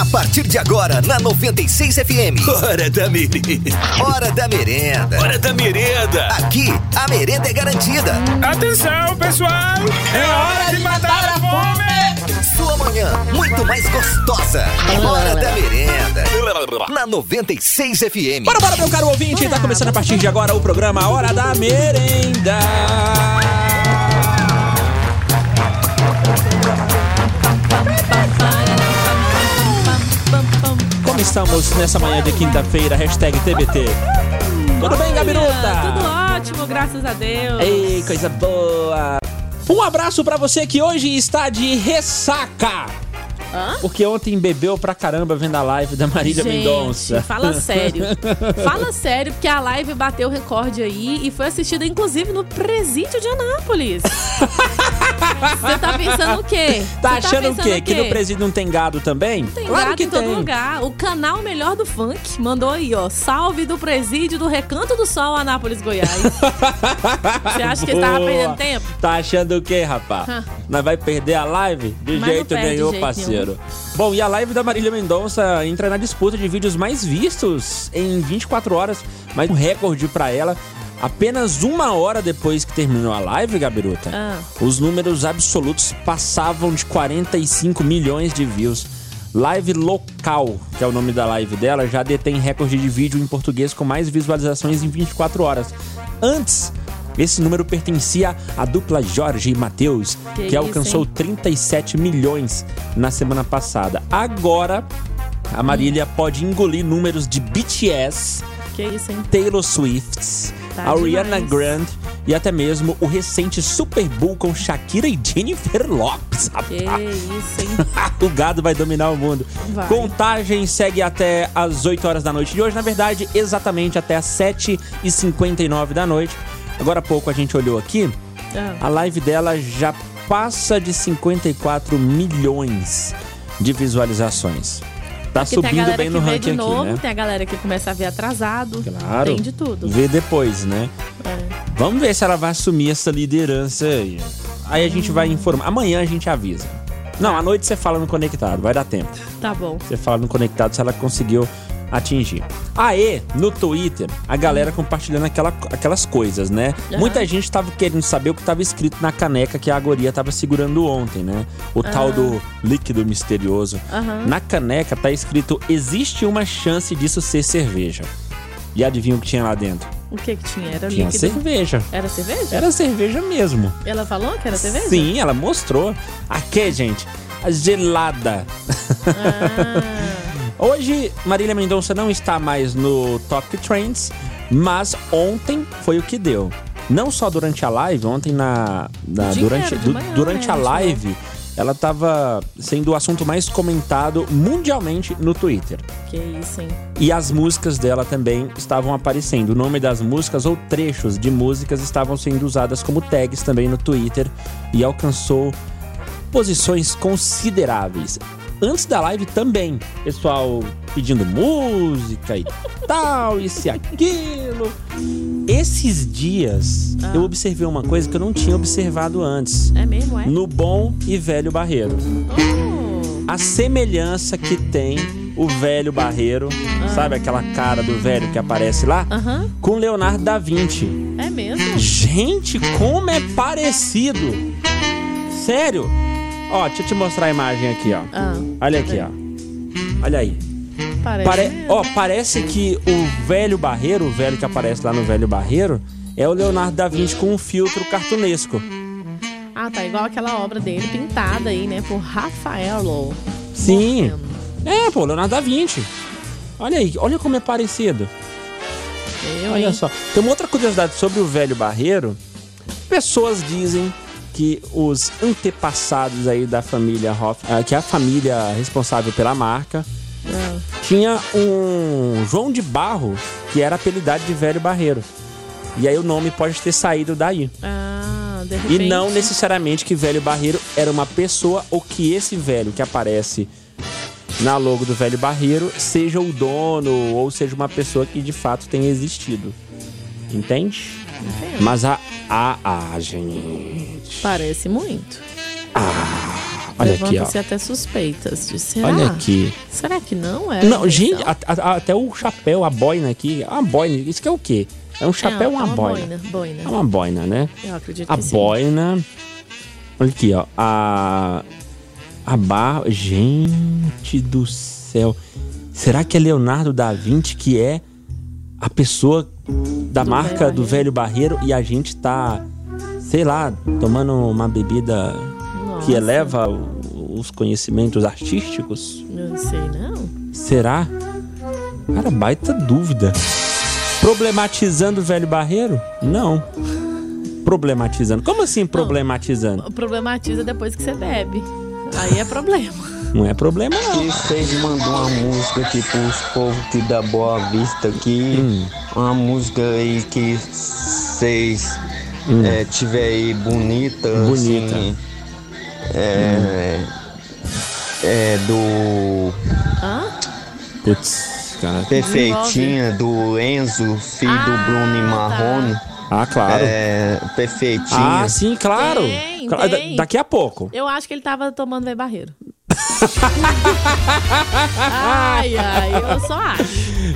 A partir de agora, na 96 FM. Hora da merenda. Hora da merenda. Hora da merenda. Aqui, a merenda é garantida. Atenção, pessoal! É hora de matar a fome! Sua manhã, muito mais gostosa. Hora da merenda. Na 96 FM. Bora, bora, meu caro ouvinte. Tá começando a partir de agora o programa Hora da Merenda. Estamos nessa manhã de quinta-feira? Hashtag TBT. Tudo bem, Gabiruta? Tudo ótimo, graças a Deus. Ei, coisa boa. Um abraço pra você que hoje está de ressaca. Hã? Porque ontem bebeu pra caramba vendo a live da Marília Gente, Mendonça. fala sério. fala sério, porque a live bateu recorde aí e foi assistida, inclusive, no presídio de Anápolis. Você tá pensando o quê? Tá Você achando o pensando quê? Que no presídio não tem gado também? Tem claro gato que em todo tem. lugar. O canal Melhor do Funk mandou aí, ó. Salve do presídio do Recanto do Sol, Anápolis, Goiás. Você acha que ele tava perdendo tempo? Tá achando o quê, rapaz? Hã. Nós vai perder a live? De Mas jeito perde de nenhum, jeito parceiro. Bom, e a live da Marília Mendonça entra na disputa de vídeos mais vistos em 24 horas, mais um recorde pra ela. Apenas uma hora depois que terminou a live, Gabiruta, Ah. os números absolutos passavam de 45 milhões de views. Live Local, que é o nome da live dela, já detém recorde de vídeo em português com mais visualizações em 24 horas. Antes, esse número pertencia à dupla Jorge e Matheus, Que que, alcançou hein? 37 milhões na semana passada. Agora, a Marília pode engolir números de BTS, Que isso, hein? Taylor Swift, Tá Ariana demais. Grande e até mesmo o recente Super Bowl com Shakira e Jennifer Lopes. Que rapaz. isso, hein? o gado vai dominar o mundo. Vai. Contagem segue até as 8 horas da noite de hoje. Na verdade, exatamente até as 7h59 da noite. Agora há pouco a gente olhou aqui. Ah. A live dela já passa de 54 milhões de visualizações. Tá Porque subindo bem no ranking de novo, aqui, né? tem a galera que começa a ver atrasado. Claro. Tem de tudo. Vê depois, né? É. Vamos ver se ela vai assumir essa liderança aí. Aí a gente vai informar. Amanhã a gente avisa. Não, à noite você fala no conectado, vai dar tempo. Tá bom. Você fala no conectado se ela conseguiu atingir. Aê, no Twitter, a galera compartilhando aquela, aquelas coisas, né? Aham. Muita gente tava querendo saber o que tava escrito na caneca que a Agoria tava segurando ontem, né? O tal do líquido misterioso. Aham. Na caneca tá escrito: existe uma chance disso ser cerveja. E adivinha o que tinha lá dentro? O que que tinha? Era Tinha líquido? cerveja. Era cerveja? Era cerveja mesmo. Ela falou que era cerveja? Sim, ela mostrou. Aqui, gente, a gelada. Ah, Hoje, Marília Mendonça não está mais no Top Trends, mas ontem foi o que deu. Não só durante a live, ontem na, na- durante, du- manhã, durante né, a gente live, ela estava sendo o assunto mais comentado mundialmente no Twitter. que isso, hein? E as músicas dela também estavam aparecendo. O nome das músicas ou trechos de músicas estavam sendo usadas como tags também no Twitter e alcançou posições consideráveis. Antes da live também, pessoal pedindo música e tal, isso e aquilo. Esses dias Ah. eu observei uma coisa que eu não tinha observado antes. É mesmo, é? No Bom e Velho Barreiro Oh, a semelhança que tem o velho Barreiro, sabe aquela cara do velho que aparece lá, Aham, com Leonardo da Vinci. é mesmo? Gente, como é parecido! Sério? Ó, deixa eu te mostrar a imagem aqui, ó. Ah, Olha aqui, ó. Olha aí. parece. Pare... Ó, parece que o velho Barreiro, o velho que aparece lá no velho Barreiro, é o Leonardo da Vinci com um filtro cartunesco. Ah, tá igual aquela obra dele pintada aí, né? Por Rafaelo. Sim. É, pô, Leonardo da Vinci. Olha aí, olha como é parecido. Eu, Olha hein? só. Tem uma outra curiosidade sobre o velho Barreiro. Pessoas dizem que os antepassados aí da família Hoff, ah, que é a família responsável pela marca, Ah, tinha um João de Barro, que era apelidado de velho Barreiro. E aí o nome pode ter saído daí. Ah, de E não necessariamente que velho Barreiro era uma pessoa ou que esse velho que aparece na logo do velho Barreiro seja o dono ou seja uma pessoa que de fato tenha existido. Entende? Mas a. A. A, gente. Parece muito. Ah, Olha aqui, ó. Até suspeitas. De, será? Olha aqui. Será que não é? Não, gente, a- a- até o chapéu, a boina aqui. A boina, isso que é o quê? É um chapéu ou é uma, uma boina? boina. boina. É uma boina, né? Eu acredito A que sim. boina. Olha aqui, ó. A. A barra. Gente do céu. Será que é Leonardo da Vinci que é a pessoa da Do marca velho do velho barreiro e a gente tá, sei lá, tomando uma bebida Nossa, que eleva o- os conhecimentos artísticos? Não sei, não. Será? Cara, baita dúvida. Problematizando o velho barreiro? Não. Problematizando. Como assim problematizando? Problematiza depois que você bebe. Aí é problema. Não é problema, não. E vocês mandam uma música aqui pros povos aqui da Boa Vista aqui. Hum. Uma música aí que vocês é, tiver aí bonita. Hum. Bonita. Assim, é, é do Hã? Putz, cara. Perfeitinha, do Enzo, filho do Ah, Bruno e tá. Marrone. Ah, claro. É, perfeitinha. Ah, sim, claro. Tem, da- tem. Daqui a pouco. Eu acho que ele tava tomando velho barreiro. ai, ai, eu só acho.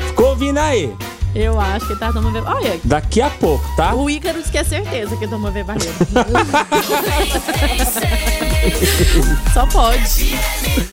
Ficou ouvindo aí. Eu acho que ele tava tomando velho Olha, Daqui a pouco, tá? o Ícaro disse que é certeza que ele tomou velho barreiro. só pode.